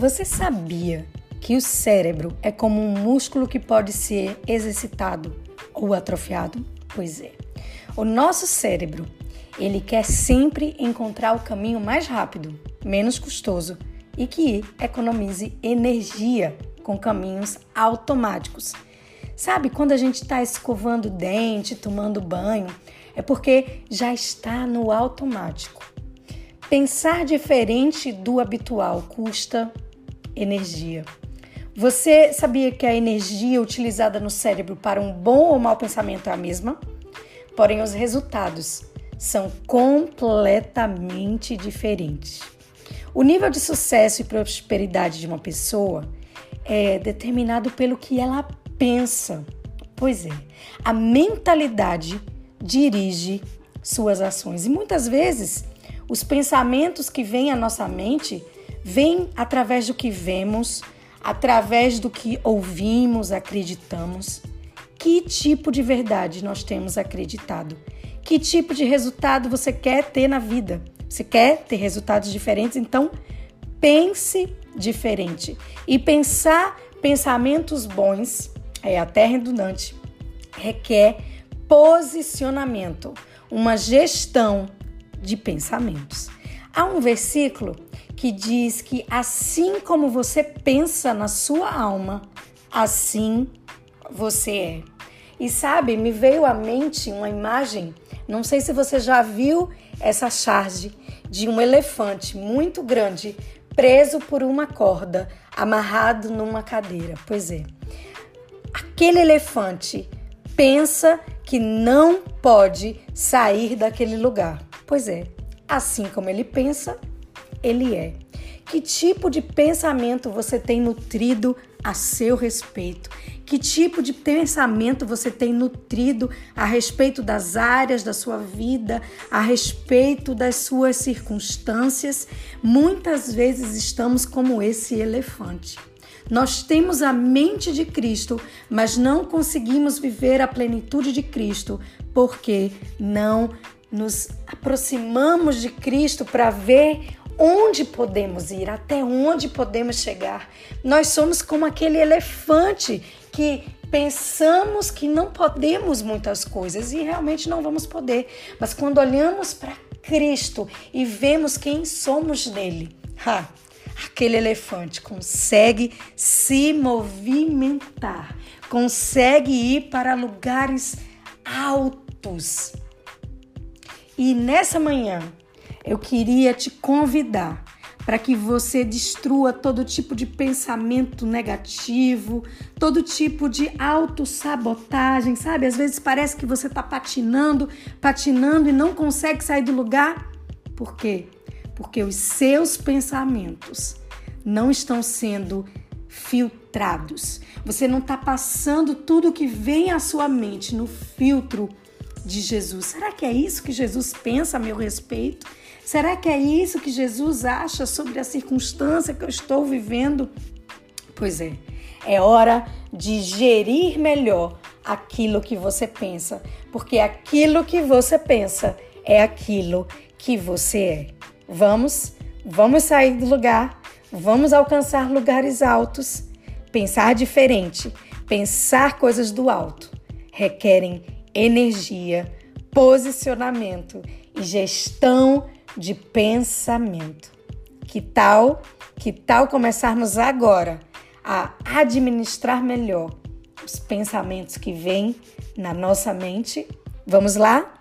Você sabia que o cérebro é como um músculo que pode ser exercitado ou atrofiado? Pois é. O nosso cérebro, ele quer sempre encontrar o caminho mais rápido, menos custoso e que economize energia com caminhos automáticos. Sabe, quando a gente está escovando o dente, tomando banho, é porque já está no automático. Pensar diferente do habitual custa energia. Você sabia que a energia utilizada no cérebro para um bom ou mau pensamento é a mesma? Porém, os resultados são completamente diferentes. O nível de sucesso e prosperidade de uma pessoa é determinado pelo que ela pensa. Pois é, a mentalidade dirige suas ações e muitas vezes os pensamentos que vêm à nossa mente vêm através do que vemos, através do que ouvimos, acreditamos. Que tipo de verdade nós temos acreditado? Que tipo de resultado você quer ter na vida? Você quer ter resultados diferentes? Então, pense diferente. E pensar pensamentos bons, é até redundante, requer posicionamento, uma gestão de pensamentos. Há um versículo que diz que assim como você pensa na sua alma, assim você é. E sabe, me veio à mente uma imagem, não sei se você já viu essa charge de um elefante muito grande preso por uma corda, amarrado numa cadeira. Pois é. Aquele elefante pensa que não pode sair daquele lugar. Pois é, assim como ele pensa, ele é. Que tipo de pensamento você tem nutrido a seu respeito? Que tipo de pensamento você tem nutrido a respeito das áreas da sua vida, a respeito das suas circunstâncias? Muitas vezes estamos como esse elefante. Nós temos a mente de Cristo, mas não conseguimos viver a plenitude de Cristo porque não nos aproximamos de Cristo para ver onde podemos ir, até onde podemos chegar. Nós somos como aquele elefante que pensamos que não podemos muitas coisas e realmente não vamos poder. Mas quando olhamos para Cristo e vemos quem somos nele, ha, aquele elefante consegue se movimentar, consegue ir para lugares altos e nessa manhã eu queria te convidar para que você destrua todo tipo de pensamento negativo, todo tipo de autossabotagem, sabe? Às vezes parece que você está patinando, patinando e não consegue sair do lugar. Por quê? Porque os seus pensamentos não estão sendo filtrados. Você não está passando tudo que vem à sua mente no filtro de Jesus. Será que é isso que Jesus pensa a meu respeito? Será que é isso que Jesus acha sobre a circunstância que eu estou vivendo? Pois é, é hora de gerir melhor aquilo que você pensa, porque aquilo que você pensa é aquilo que você é. Vamos, vamos sair do lugar, vamos alcançar lugares altos, pensar diferente, pensar coisas do alto requerem energia, posicionamento e gestão de pensamento. Que tal? Que tal começarmos agora a administrar melhor os pensamentos que vêm na nossa mente? Vamos lá?